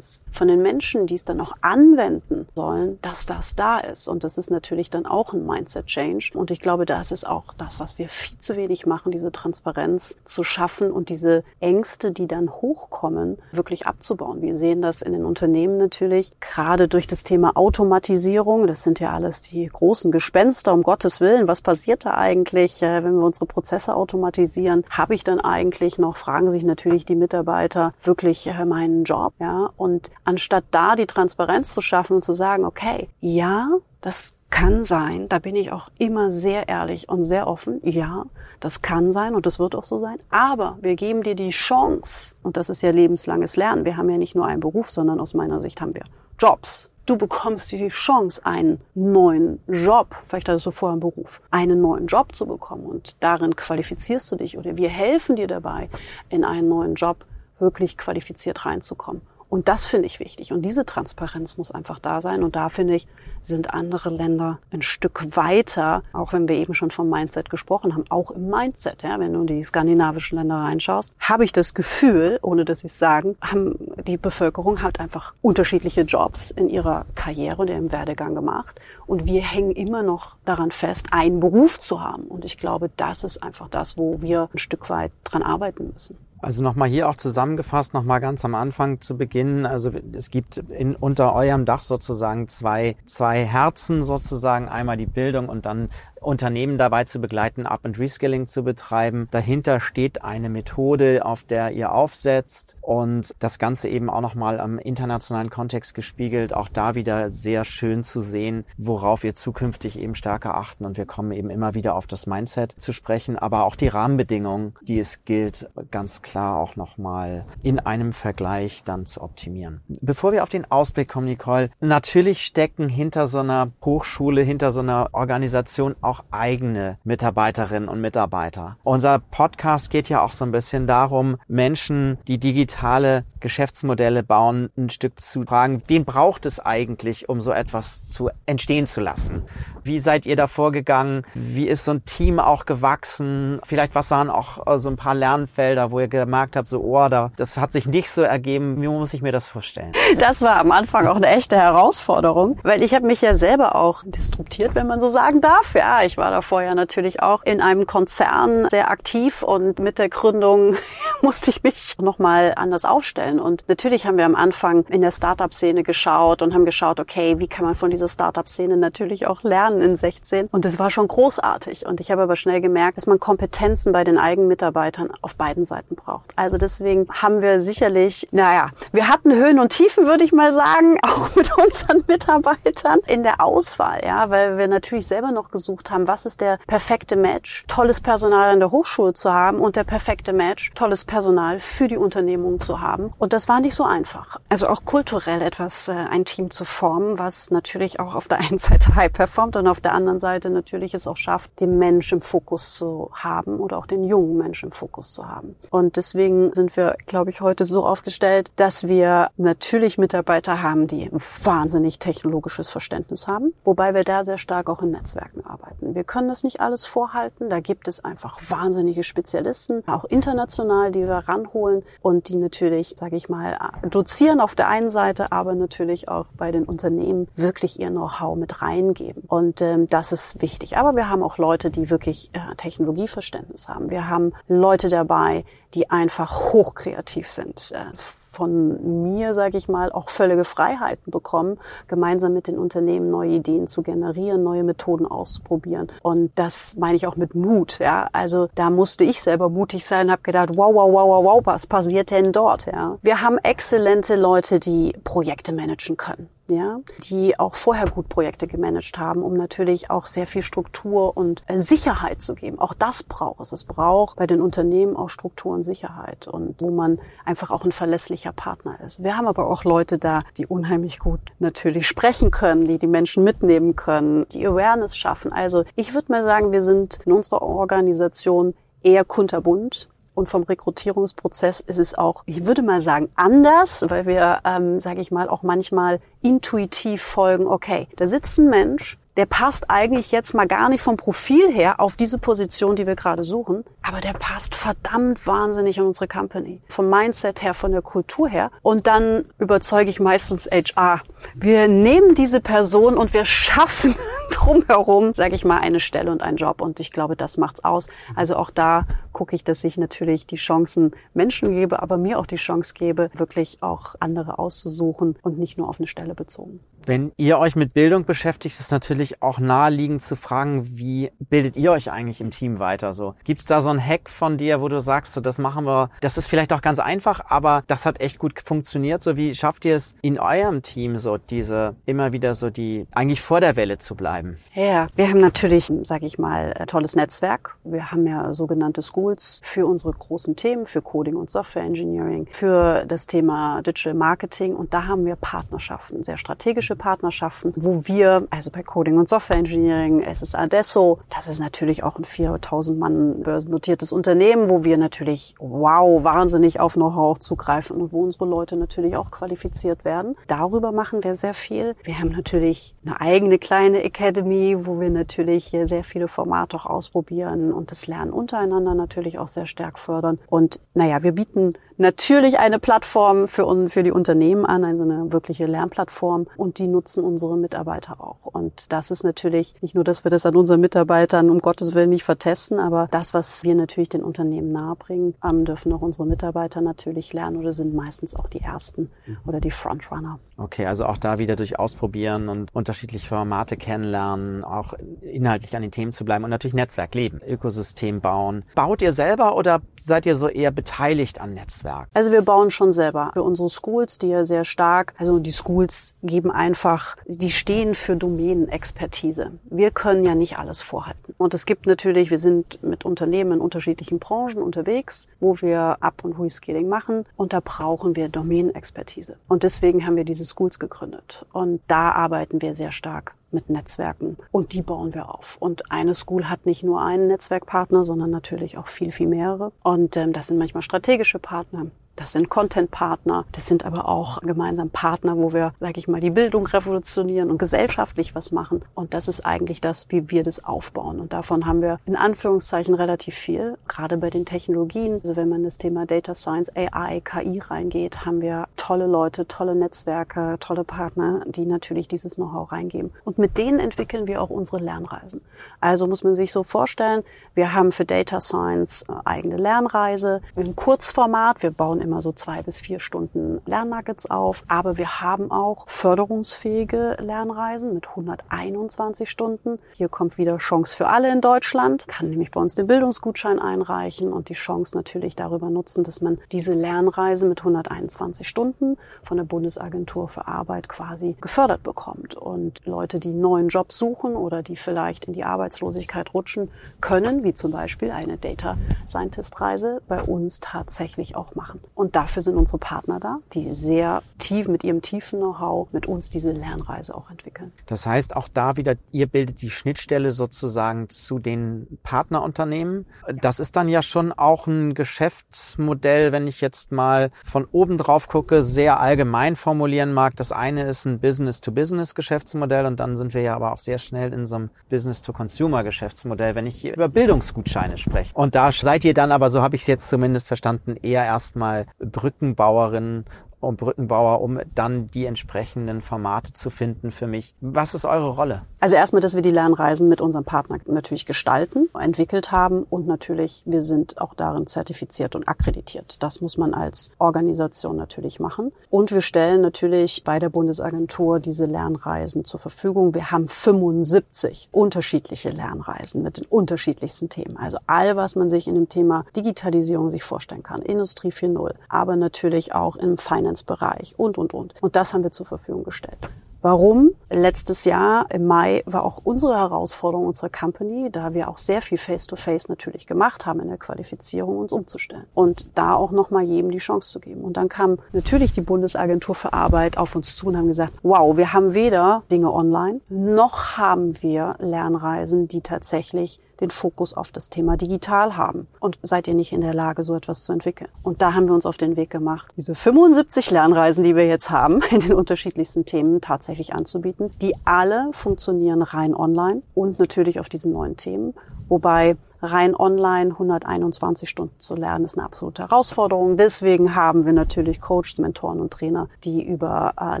von den Menschen, die es dann auch anwenden sollen, dass das da ist. Und das ist natürlich dann auch ein Mindset-Change. Und ich glaube, das ist auch das, was wir viel zu wenig machen, diese Transparenz Transparenz zu schaffen und diese Ängste, die dann hochkommen, wirklich abzubauen. Wir sehen das in den Unternehmen natürlich, gerade durch das Thema Automatisierung. Das sind ja alles die großen Gespenster, um Gottes Willen. Was passiert da eigentlich, äh, wenn wir unsere Prozesse automatisieren? Habe ich dann eigentlich noch, fragen sich natürlich die Mitarbeiter, wirklich äh, meinen Job? Ja, und anstatt da die Transparenz zu schaffen und zu sagen, okay, ja, das kann sein, da bin ich auch immer sehr ehrlich und sehr offen. Ja, das kann sein und das wird auch so sein. Aber wir geben dir die Chance, und das ist ja lebenslanges Lernen. Wir haben ja nicht nur einen Beruf, sondern aus meiner Sicht haben wir Jobs. Du bekommst die Chance, einen neuen Job, vielleicht hattest du vorher einen Beruf, einen neuen Job zu bekommen und darin qualifizierst du dich oder wir helfen dir dabei, in einen neuen Job wirklich qualifiziert reinzukommen. Und das finde ich wichtig. Und diese Transparenz muss einfach da sein. Und da finde ich, sind andere Länder ein Stück weiter, auch wenn wir eben schon vom Mindset gesprochen haben, auch im Mindset. Ja, wenn du in die skandinavischen Länder reinschaust, habe ich das Gefühl, ohne dass sie es sagen, haben die Bevölkerung hat einfach unterschiedliche Jobs in ihrer Karriere und ihrem Werdegang gemacht. Und wir hängen immer noch daran fest, einen Beruf zu haben. Und ich glaube, das ist einfach das, wo wir ein Stück weit dran arbeiten müssen.
Also nochmal hier auch zusammengefasst, nochmal ganz am Anfang zu beginnen. Also es gibt in, unter eurem Dach sozusagen zwei, zwei Herzen sozusagen. Einmal die Bildung und dann Unternehmen dabei zu begleiten, Up- and Reskilling zu betreiben. Dahinter steht eine Methode, auf der ihr aufsetzt und das Ganze eben auch nochmal am internationalen Kontext gespiegelt. Auch da wieder sehr schön zu sehen, worauf wir zukünftig eben stärker achten und wir kommen eben immer wieder auf das Mindset zu sprechen, aber auch die Rahmenbedingungen, die es gilt, ganz klar auch nochmal in einem Vergleich dann zu optimieren. Bevor wir auf den Ausblick kommen, Nicole, natürlich stecken hinter so einer Hochschule, hinter so einer Organisation auch auch eigene Mitarbeiterinnen und Mitarbeiter. Unser Podcast geht ja auch so ein bisschen darum, Menschen, die digitale Geschäftsmodelle bauen, ein Stück zu fragen, wen braucht es eigentlich, um so etwas zu entstehen zu lassen? Wie seid ihr da vorgegangen? Wie ist so ein Team auch gewachsen? Vielleicht was waren auch äh, so ein paar Lernfelder, wo ihr gemerkt habt, so, oh, da, das hat sich nicht so ergeben. Wie muss ich mir das vorstellen?
Das war am Anfang auch eine echte Herausforderung, weil ich habe mich ja selber auch disruptiert, wenn man so sagen darf. Ja, ich war da vorher natürlich auch in einem Konzern sehr aktiv und mit der Gründung musste ich mich nochmal anders aufstellen. Und natürlich haben wir am Anfang in der Startup-Szene geschaut und haben geschaut, okay, wie kann man von dieser Startup-Szene natürlich auch lernen? in 16. Und das war schon großartig. Und ich habe aber schnell gemerkt, dass man Kompetenzen bei den eigenen Mitarbeitern auf beiden Seiten braucht. Also deswegen haben wir sicherlich, naja, wir hatten Höhen und Tiefen, würde ich mal sagen, auch mit unseren Mitarbeitern in der Auswahl, ja, weil wir natürlich selber noch gesucht haben, was ist der perfekte Match, tolles Personal an der Hochschule zu haben und der perfekte Match, tolles Personal für die Unternehmung zu haben. Und das war nicht so einfach. Also auch kulturell etwas, äh, ein Team zu formen, was natürlich auch auf der einen Seite high performt und auf der anderen Seite natürlich es auch schafft, den Mensch im Fokus zu haben oder auch den jungen Menschen im Fokus zu haben. Und deswegen sind wir, glaube ich, heute so aufgestellt, dass wir natürlich Mitarbeiter haben, die wahnsinnig technologisches Verständnis haben, wobei wir da sehr stark auch in Netzwerken arbeiten. Wir können das nicht alles vorhalten. Da gibt es einfach wahnsinnige Spezialisten, auch international, die wir ranholen und die natürlich, sage ich mal, dozieren auf der einen Seite, aber natürlich auch bei den Unternehmen wirklich ihr Know-how mit reingeben. Und ähm, das ist wichtig. Aber wir haben auch Leute, die wirklich äh, Technologieverständnis haben. Wir haben Leute dabei, die einfach hochkreativ sind. Äh, von mir, sage ich mal, auch völlige Freiheiten bekommen, gemeinsam mit den Unternehmen neue Ideen zu generieren, neue Methoden auszuprobieren. Und das meine ich auch mit Mut. Ja, also da musste ich selber mutig sein, habe gedacht, wow, wow, wow, wow, wow, was passiert denn dort? Ja, wir haben exzellente Leute, die Projekte managen können ja, die auch vorher gut Projekte gemanagt haben, um natürlich auch sehr viel Struktur und äh, Sicherheit zu geben. Auch das braucht es. Es braucht bei den Unternehmen auch Struktur und Sicherheit und wo man einfach auch ein verlässlicher Partner ist. Wir haben aber auch Leute da, die unheimlich gut natürlich sprechen können, die die Menschen mitnehmen können, die Awareness schaffen. Also ich würde mal sagen, wir sind in unserer Organisation eher kunterbunt und vom Rekrutierungsprozess ist es auch, ich würde mal sagen, anders, weil wir, ähm, sage ich mal, auch manchmal intuitiv folgen, okay, da sitzt ein Mensch, der passt eigentlich jetzt mal gar nicht vom Profil her auf diese Position, die wir gerade suchen, aber der passt verdammt wahnsinnig in unsere Company. Vom Mindset her, von der Kultur her. Und dann überzeuge ich meistens HR. Wir nehmen diese Person und wir schaffen drumherum, sage ich mal, eine Stelle und einen Job. Und ich glaube, das macht's aus. Also auch da gucke ich, dass ich natürlich die Chancen Menschen gebe, aber mir auch die Chance gebe, wirklich auch andere auszusuchen und nicht nur auf eine Stelle bezogen.
Wenn ihr euch mit Bildung beschäftigt, ist natürlich auch naheliegend zu fragen, wie bildet ihr euch eigentlich im Team weiter? So gibt's da so einen Hack von dir, wo du sagst, so das machen wir, das ist vielleicht auch ganz einfach, aber das hat echt gut funktioniert. So wie schafft ihr es in eurem Team so diese immer wieder so die eigentlich vor der Welle zu bleiben?
Ja, wir haben natürlich, sage ich mal, ein tolles Netzwerk. Wir haben ja sogenannte Schools für unsere großen Themen, für Coding und Software Engineering, für das Thema Digital Marketing und da haben wir Partnerschaften, sehr strategische strategische Partnerschaften, wo wir, also bei Coding und Software Engineering, es ist Adesso, das ist natürlich auch ein 4000 Mann börsennotiertes Unternehmen, wo wir natürlich, wow, wahnsinnig auf Know-how zugreifen und wo unsere Leute natürlich auch qualifiziert werden. Darüber machen wir sehr viel. Wir haben natürlich eine eigene kleine Academy, wo wir natürlich sehr viele Formate auch ausprobieren und das Lernen untereinander natürlich auch sehr stark fördern. Und naja, wir bieten natürlich eine Plattform für, für die Unternehmen an, also eine wirkliche Lernplattform und die nutzen unsere Mitarbeiter auch. Und das ist natürlich nicht nur, dass wir das an unseren Mitarbeitern um Gottes Willen nicht vertesten, aber das, was wir natürlich den Unternehmen nahebringen, ähm, dürfen auch unsere Mitarbeiter natürlich lernen oder sind meistens auch die Ersten oder die Frontrunner.
Okay, also auch da wieder durch Ausprobieren und unterschiedliche Formate kennenlernen, auch inhaltlich an den Themen zu bleiben und natürlich Netzwerk leben, Ökosystem bauen. Baut ihr selber oder seid ihr so eher beteiligt an Netzwerk?
Also wir bauen schon selber für unsere Schools, die ja sehr stark, also die Schools geben einfach, die stehen für Domänenexpertise. Wir können ja nicht alles vorhalten. Und es gibt natürlich, wir sind mit Unternehmen in unterschiedlichen Branchen unterwegs, wo wir Up- und Reskilling machen und da brauchen wir Domänenexpertise. Und deswegen haben wir dieses Schools gegründet. Und da arbeiten wir sehr stark mit Netzwerken und die bauen wir auf. Und eine School hat nicht nur einen Netzwerkpartner, sondern natürlich auch viel, viel mehrere. Und ähm, das sind manchmal strategische Partner, das sind Content-Partner, das sind aber auch gemeinsam Partner, wo wir, sage ich mal, die Bildung revolutionieren und gesellschaftlich was machen. Und das ist eigentlich das, wie wir das aufbauen. Und davon haben wir in Anführungszeichen relativ viel, gerade bei den Technologien. Also wenn man das Thema Data Science, AI, KI reingeht, haben wir tolle Leute, tolle Netzwerke, tolle Partner, die natürlich dieses Know-how reingeben. Und mit denen entwickeln wir auch unsere Lernreisen. Also muss man sich so vorstellen, wir haben für Data Science eigene Lernreise im Kurzformat. Wir bauen immer so zwei bis vier Stunden Lernnuggets auf. Aber wir haben auch förderungsfähige Lernreisen mit 121 Stunden. Hier kommt wieder Chance für alle in Deutschland, kann nämlich bei uns den Bildungsgutschein einreichen und die Chance natürlich darüber nutzen, dass man diese Lernreise mit 121 Stunden von der Bundesagentur für Arbeit quasi gefördert bekommt. Und Leute, die neuen Job suchen oder die vielleicht in die Arbeitslosigkeit rutschen, können, wie zum Beispiel eine Data Scientist Reise, bei uns tatsächlich auch machen. Und dafür sind unsere Partner da, die sehr tief mit ihrem tiefen Know-how mit uns diese Lernreise auch entwickeln.
Das heißt, auch da wieder, ihr bildet die Schnittstelle sozusagen zu den Partnerunternehmen. Das ist dann ja schon auch ein Geschäftsmodell, wenn ich jetzt mal von oben drauf gucke, sehr allgemein formulieren mag. Das eine ist ein Business-to-Business-Geschäftsmodell und dann sind wir ja aber auch sehr schnell in so einem Business-to-Consumer-Geschäftsmodell, wenn ich hier über Bildungsgutscheine spreche. Und da seid ihr dann aber, so habe ich es jetzt zumindest verstanden, eher erstmal Brückenbauerin und Brückenbauer, um dann die entsprechenden Formate zu finden für mich. Was ist eure Rolle?
Also erstmal, dass wir die Lernreisen mit unserem Partner natürlich gestalten, entwickelt haben und natürlich, wir sind auch darin zertifiziert und akkreditiert. Das muss man als Organisation natürlich machen. Und wir stellen natürlich bei der Bundesagentur diese Lernreisen zur Verfügung. Wir haben 75 unterschiedliche Lernreisen mit den unterschiedlichsten Themen. Also all, was man sich in dem Thema Digitalisierung sich vorstellen kann. Industrie 4.0, aber natürlich auch im Finance Finance-Bereich und, und, und. Und das haben wir zur Verfügung gestellt. Warum? Letztes Jahr im Mai war auch unsere Herausforderung unserer Company, da wir auch sehr viel Face-to-Face -face natürlich gemacht haben in der Qualifizierung, uns umzustellen und da auch nochmal jedem die Chance zu geben. Und dann kam natürlich die Bundesagentur für Arbeit auf uns zu und haben gesagt, wow, wir haben weder Dinge online, noch haben wir Lernreisen, die tatsächlich den Fokus auf das Thema digital haben. Und seid ihr nicht in der Lage, so etwas zu entwickeln? Und da haben wir uns auf den Weg gemacht, diese 75 Lernreisen, die wir jetzt haben, in den unterschiedlichsten Themen tatsächlich anzubieten. Die alle funktionieren rein online und natürlich auf diesen neuen Themen. Wobei rein online 121 Stunden zu lernen, ist eine absolute Herausforderung. Deswegen haben wir natürlich Coaches, Mentoren und Trainer, die über äh,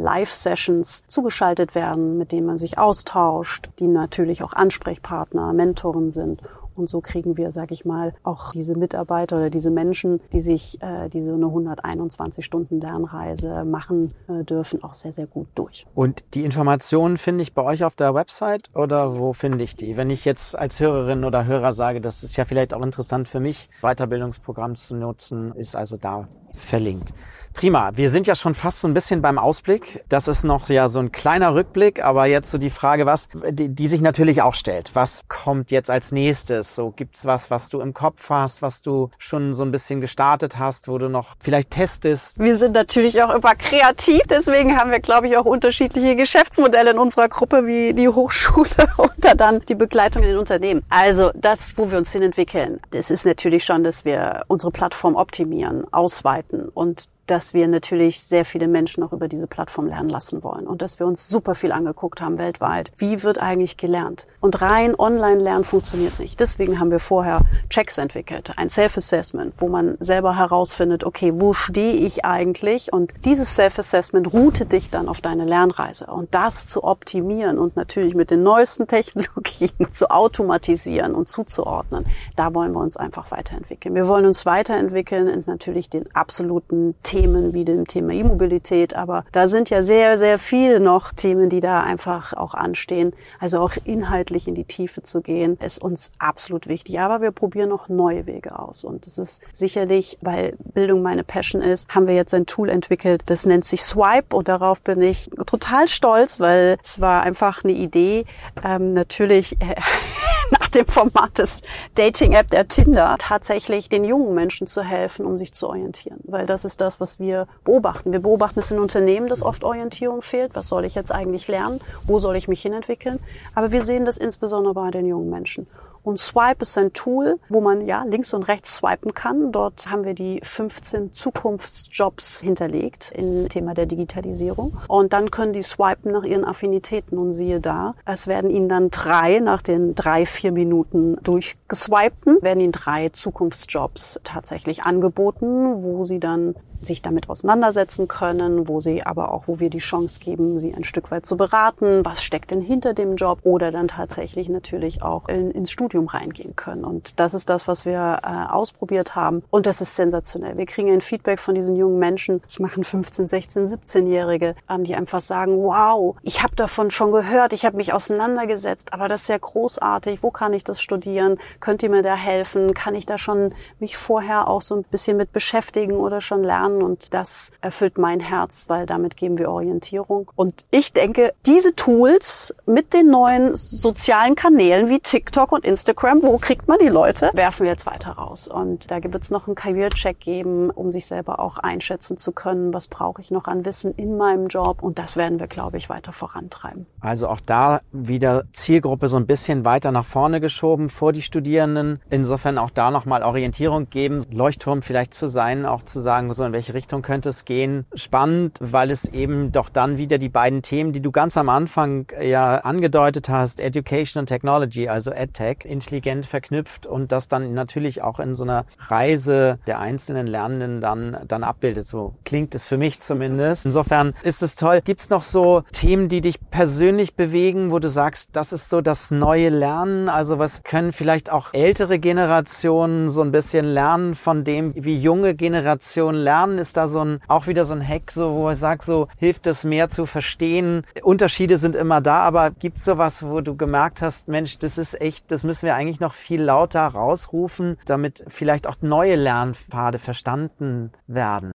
Live-Sessions zugeschaltet werden, mit denen man sich austauscht, die natürlich auch Ansprechpartner, Mentoren sind und so kriegen wir, sag ich mal, auch diese Mitarbeiter oder diese Menschen, die sich äh, diese eine 121 Stunden Lernreise machen äh, dürfen, auch sehr, sehr gut durch.
Und die Informationen finde ich bei euch auf der Website oder wo finde ich die? Wenn ich jetzt als Hörerin oder Hörer sage, das ist ja vielleicht auch interessant für mich, Weiterbildungsprogramm zu nutzen, ist also da verlinkt. Prima. Wir sind ja schon fast so ein bisschen beim Ausblick. Das ist noch ja so ein kleiner Rückblick, aber jetzt so die Frage, was, die, die sich natürlich auch stellt. Was kommt jetzt als nächstes? So gibt's was, was du im Kopf hast, was du schon so ein bisschen gestartet hast, wo du noch vielleicht testest?
Wir sind natürlich auch immer kreativ. Deswegen haben wir, glaube ich, auch unterschiedliche Geschäftsmodelle in unserer Gruppe, wie die Hochschule oder dann die Begleitung in den Unternehmen. Also das, wo wir uns hin entwickeln, das ist natürlich schon, dass wir unsere Plattform optimieren, ausweiten und dass wir natürlich sehr viele Menschen auch über diese Plattform lernen lassen wollen und dass wir uns super viel angeguckt haben weltweit. Wie wird eigentlich gelernt? Und rein Online-Lernen funktioniert nicht. Deswegen haben wir vorher Checks entwickelt, ein Self-Assessment, wo man selber herausfindet, okay, wo stehe ich eigentlich? Und dieses Self-Assessment routet dich dann auf deine Lernreise. Und das zu optimieren und natürlich mit den neuesten Technologien zu automatisieren und zuzuordnen, da wollen wir uns einfach weiterentwickeln. Wir wollen uns weiterentwickeln und natürlich den absoluten Themen wie dem Thema E-Mobilität. Aber da sind ja sehr, sehr viele noch Themen, die da einfach auch anstehen. Also auch inhaltlich in die Tiefe zu gehen, ist uns absolut wichtig. Aber wir probieren noch neue Wege aus. Und es ist sicherlich, weil Bildung meine Passion ist, haben wir jetzt ein Tool entwickelt, das nennt sich Swipe. Und darauf bin ich total stolz, weil es war einfach eine Idee. Ähm, natürlich äh, dem Format des Dating-App der Tinder tatsächlich den jungen Menschen zu helfen, um sich zu orientieren. Weil das ist das, was wir beobachten. Wir beobachten es in Unternehmen, dass oft Orientierung fehlt. Was soll ich jetzt eigentlich lernen? Wo soll ich mich hinentwickeln? Aber wir sehen das insbesondere bei den jungen Menschen. Und Swipe ist ein Tool, wo man ja links und rechts swipen kann. Dort haben wir die 15 Zukunftsjobs hinterlegt im Thema der Digitalisierung. Und dann können die swipen nach ihren Affinitäten und siehe da, es werden ihnen dann drei nach den drei, vier Minuten durchgeswipten, werden ihnen drei Zukunftsjobs tatsächlich angeboten, wo sie dann sich damit auseinandersetzen können, wo sie aber auch, wo wir die Chance geben, sie ein Stück weit zu beraten, was steckt denn hinter dem Job oder dann tatsächlich natürlich auch in, ins Studium reingehen können. Und das ist das, was wir äh, ausprobiert haben. Und das ist sensationell. Wir kriegen ein Feedback von diesen jungen Menschen. Das machen 15, 16, 17-Jährige, ähm, die einfach sagen, wow, ich habe davon schon gehört, ich habe mich auseinandergesetzt, aber das ist ja großartig. Wo kann ich das studieren? Könnt ihr mir da helfen? Kann ich da schon mich vorher auch so ein bisschen mit beschäftigen oder schon lernen? Und das erfüllt mein Herz, weil damit geben wir Orientierung. Und ich denke, diese Tools mit den neuen sozialen Kanälen wie TikTok und Instagram, wo kriegt man die Leute, werfen wir jetzt weiter raus. Und da wird es noch einen Career-Check geben, um sich selber auch einschätzen zu können, was brauche ich noch an Wissen in meinem Job. Und das werden wir, glaube ich, weiter vorantreiben.
Also auch da wieder Zielgruppe so ein bisschen weiter nach vorne geschoben vor die Studierenden. Insofern auch da nochmal Orientierung geben, Leuchtturm vielleicht zu sein, auch zu sagen, so in welche Richtung könnte es gehen. Spannend, weil es eben doch dann wieder die beiden Themen, die du ganz am Anfang ja angedeutet hast, Education und Technology, also EdTech, intelligent verknüpft und das dann natürlich auch in so einer Reise der einzelnen Lernenden dann, dann abbildet. So klingt es für mich zumindest. Insofern ist es toll. Gibt es noch so Themen, die dich persönlich bewegen, wo du sagst, das ist so das neue Lernen? Also was können vielleicht auch ältere Generationen so ein bisschen lernen von dem, wie junge Generationen lernen? Ist da so ein, auch wieder so ein Hack, so, wo ich sage, so hilft es mehr zu verstehen? Unterschiede sind immer da, aber gibt es sowas, wo du gemerkt hast, Mensch, das ist echt, das müssen wir eigentlich noch viel lauter rausrufen, damit vielleicht auch neue Lernpfade verstanden werden?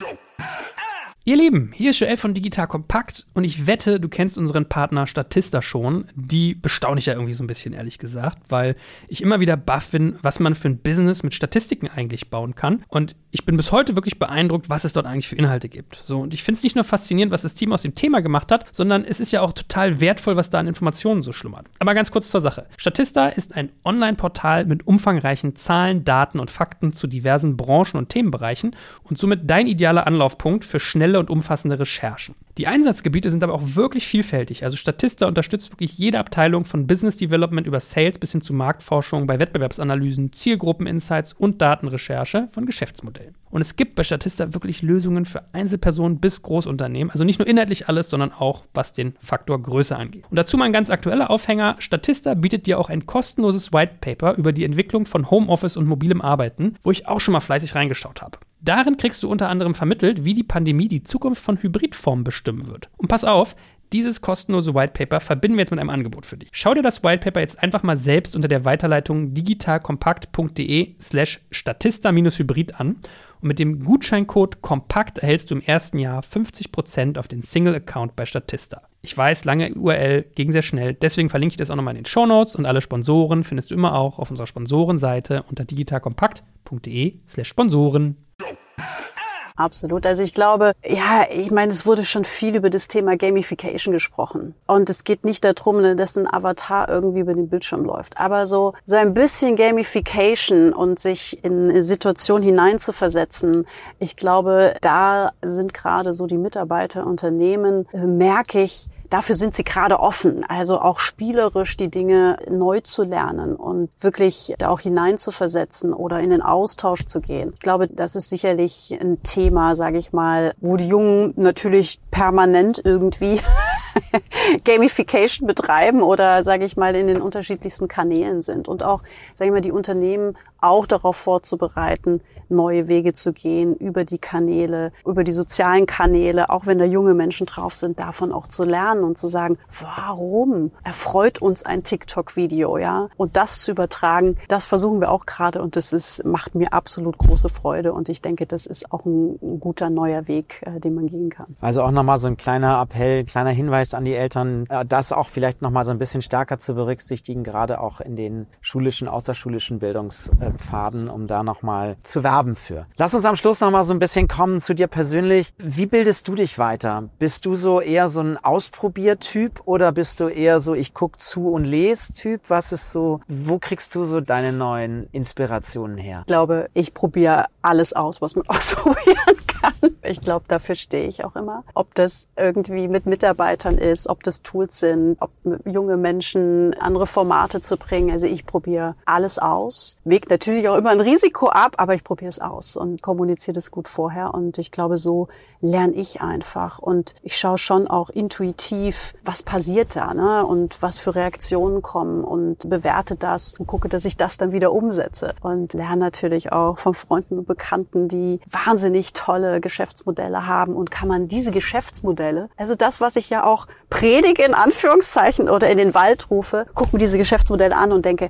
Ihr Lieben, hier ist Joel von Digital Kompakt und ich wette, du kennst unseren Partner Statista schon. Die bestaune ich ja irgendwie so ein bisschen, ehrlich gesagt, weil ich immer wieder baff bin, was man für ein Business mit Statistiken eigentlich bauen kann. Und ich bin bis heute wirklich beeindruckt, was es dort eigentlich für Inhalte gibt. So, und ich finde es nicht nur faszinierend, was das Team aus dem Thema gemacht hat, sondern es ist ja auch total wertvoll, was da an Informationen so schlummert. Aber ganz kurz zur Sache. Statista ist ein Online-Portal mit umfangreichen Zahlen, Daten und Fakten zu diversen Branchen und Themenbereichen und somit dein idealer Anlaufpunkt für schnelle schnelle und umfassende Recherchen. Die Einsatzgebiete sind aber auch wirklich vielfältig. Also Statista unterstützt wirklich jede Abteilung von Business Development über Sales bis hin zu Marktforschung bei Wettbewerbsanalysen, Zielgruppeninsights und Datenrecherche von Geschäftsmodellen. Und es gibt bei Statista wirklich Lösungen für Einzelpersonen bis Großunternehmen. Also nicht nur inhaltlich alles, sondern auch was den Faktor Größe angeht. Und dazu mein ganz aktueller Aufhänger. Statista bietet dir auch ein kostenloses White Paper über die Entwicklung von Homeoffice und mobilem Arbeiten, wo ich auch schon mal fleißig reingeschaut habe. Darin kriegst du unter anderem vermittelt, wie die Pandemie die Zukunft von Hybridformen bestimmen wird. Und pass auf, dieses kostenlose White Paper verbinden wir jetzt mit einem Angebot für dich. Schau dir das White Paper jetzt einfach mal selbst unter der Weiterleitung digitalkompakt.de slash statista-hybrid an und mit dem Gutscheincode KOMPAKT erhältst du im ersten Jahr 50% auf den Single-Account bei Statista. Ich weiß, lange URL ging sehr schnell, deswegen verlinke ich das auch nochmal in den Show Notes und alle Sponsoren findest du immer auch auf unserer Sponsorenseite unter digitalkompakt.de slash Sponsoren.
Absolut. Also ich glaube, ja, ich meine, es wurde schon viel über das Thema Gamification gesprochen. Und es geht nicht darum, ne, dass ein Avatar irgendwie über den Bildschirm läuft. Aber so, so ein bisschen Gamification und sich in eine Situation hineinzuversetzen, ich glaube, da sind gerade so die Mitarbeiter, Unternehmen, äh, merke ich, dafür sind sie gerade offen, also auch spielerisch die Dinge neu zu lernen und wirklich da auch hineinzuversetzen oder in den Austausch zu gehen. Ich glaube, das ist sicherlich ein Thema, sage ich mal, wo die Jungen natürlich permanent irgendwie Gamification betreiben oder, sage ich mal, in den unterschiedlichsten Kanälen sind und auch, sage ich mal, die Unternehmen auch darauf vorzubereiten, neue Wege zu gehen über die Kanäle, über die sozialen Kanäle, auch wenn da junge Menschen drauf sind, davon auch zu lernen und zu sagen, warum erfreut uns ein TikTok-Video, ja? Und das zu übertragen, das versuchen wir auch gerade und das ist, macht mir absolut große Freude und ich denke, das ist auch ein, ein guter neuer Weg, äh, den man gehen kann.
Also auch nochmal so ein kleiner Appell, kleiner Hinweis an die Eltern, äh, das auch vielleicht nochmal so ein bisschen stärker zu berücksichtigen, gerade auch in den schulischen, außerschulischen Bildungspfaden, um da nochmal zu werben werben für. Lass uns am Schluss noch mal so ein bisschen kommen zu dir persönlich. Wie bildest du dich weiter? Bist du so eher so ein Ausprobiertyp oder bist du eher so ich guck zu und lese Typ? Was ist so, wo kriegst du so deine neuen Inspirationen her?
Ich glaube, ich probiere alles aus, was man ausprobieren kann. Ich glaube, dafür stehe ich auch immer. Ob das irgendwie mit Mitarbeitern ist, ob das Tools sind, ob junge Menschen andere Formate zu bringen. Also ich probiere alles aus. Weg natürlich auch immer ein Risiko ab, aber ich probiere es aus und kommuniziere das gut vorher. Und ich glaube, so lerne ich einfach. Und ich schaue schon auch intuitiv, was passiert da ne? und was für Reaktionen kommen und bewerte das und gucke, dass ich das dann wieder umsetze. Und lerne natürlich auch von Freunden und Bekannten, die wahnsinnig tolle Geschäftsmodelle haben und kann man diese Geschäftsmodelle, also das, was ich ja auch predige in Anführungszeichen oder in den Wald rufe, gucke mir diese Geschäftsmodelle an und denke,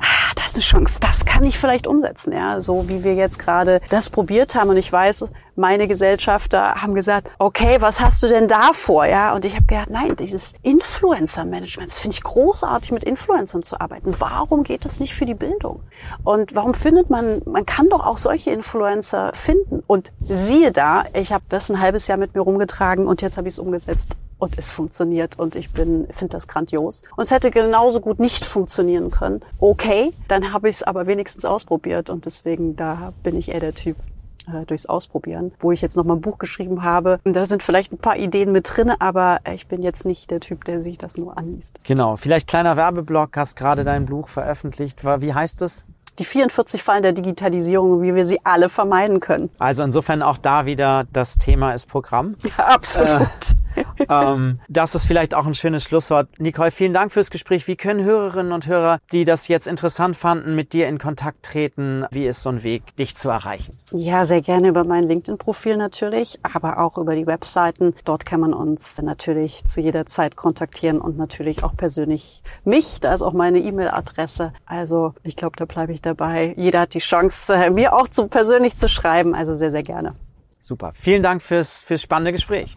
ah, das ist eine Chance, das kann ich vielleicht umsetzen, ja, so wie wir jetzt gerade das probiert haben und ich weiß, meine Gesellschafter haben gesagt, okay, was hast du denn da vor? Ja, und ich habe gedacht, nein, dieses Influencer-Management, das finde ich großartig, mit Influencern zu arbeiten. Warum geht das nicht für die Bildung? Und warum findet man, man kann doch auch solche Influencer finden. Und siehe da, ich habe das ein halbes Jahr mit mir rumgetragen und jetzt habe ich es umgesetzt und es funktioniert und ich bin finde das grandios. Und es hätte genauso gut nicht funktionieren können. Okay, dann habe ich es aber wenigstens ausprobiert und deswegen da bin ich eher der Typ, durchs Ausprobieren, wo ich jetzt noch mal ein Buch geschrieben habe. Da sind vielleicht ein paar Ideen mit drin, aber ich bin jetzt nicht der Typ, der sich das nur anliest.
Genau, vielleicht kleiner Werbeblock, hast gerade dein Buch veröffentlicht. Wie heißt es?
die 44 Fallen der Digitalisierung, wie wir sie alle vermeiden können.
Also insofern auch da wieder das Thema ist Programm.
Ja, absolut. Äh,
ähm, das ist vielleicht auch ein schönes Schlusswort. Nicole, vielen Dank fürs Gespräch. Wie können Hörerinnen und Hörer, die das jetzt interessant fanden, mit dir in Kontakt treten? Wie ist so ein Weg, dich zu erreichen?
Ja, sehr gerne über mein LinkedIn-Profil natürlich, aber auch über die Webseiten. Dort kann man uns natürlich zu jeder Zeit kontaktieren und natürlich auch persönlich mich. Da ist auch meine E-Mail-Adresse. Also ich glaube, da bleibe ich dabei. Jeder hat die Chance, mir auch zu, persönlich zu schreiben. Also sehr, sehr gerne.
Super. Vielen Dank fürs, fürs spannende Gespräch.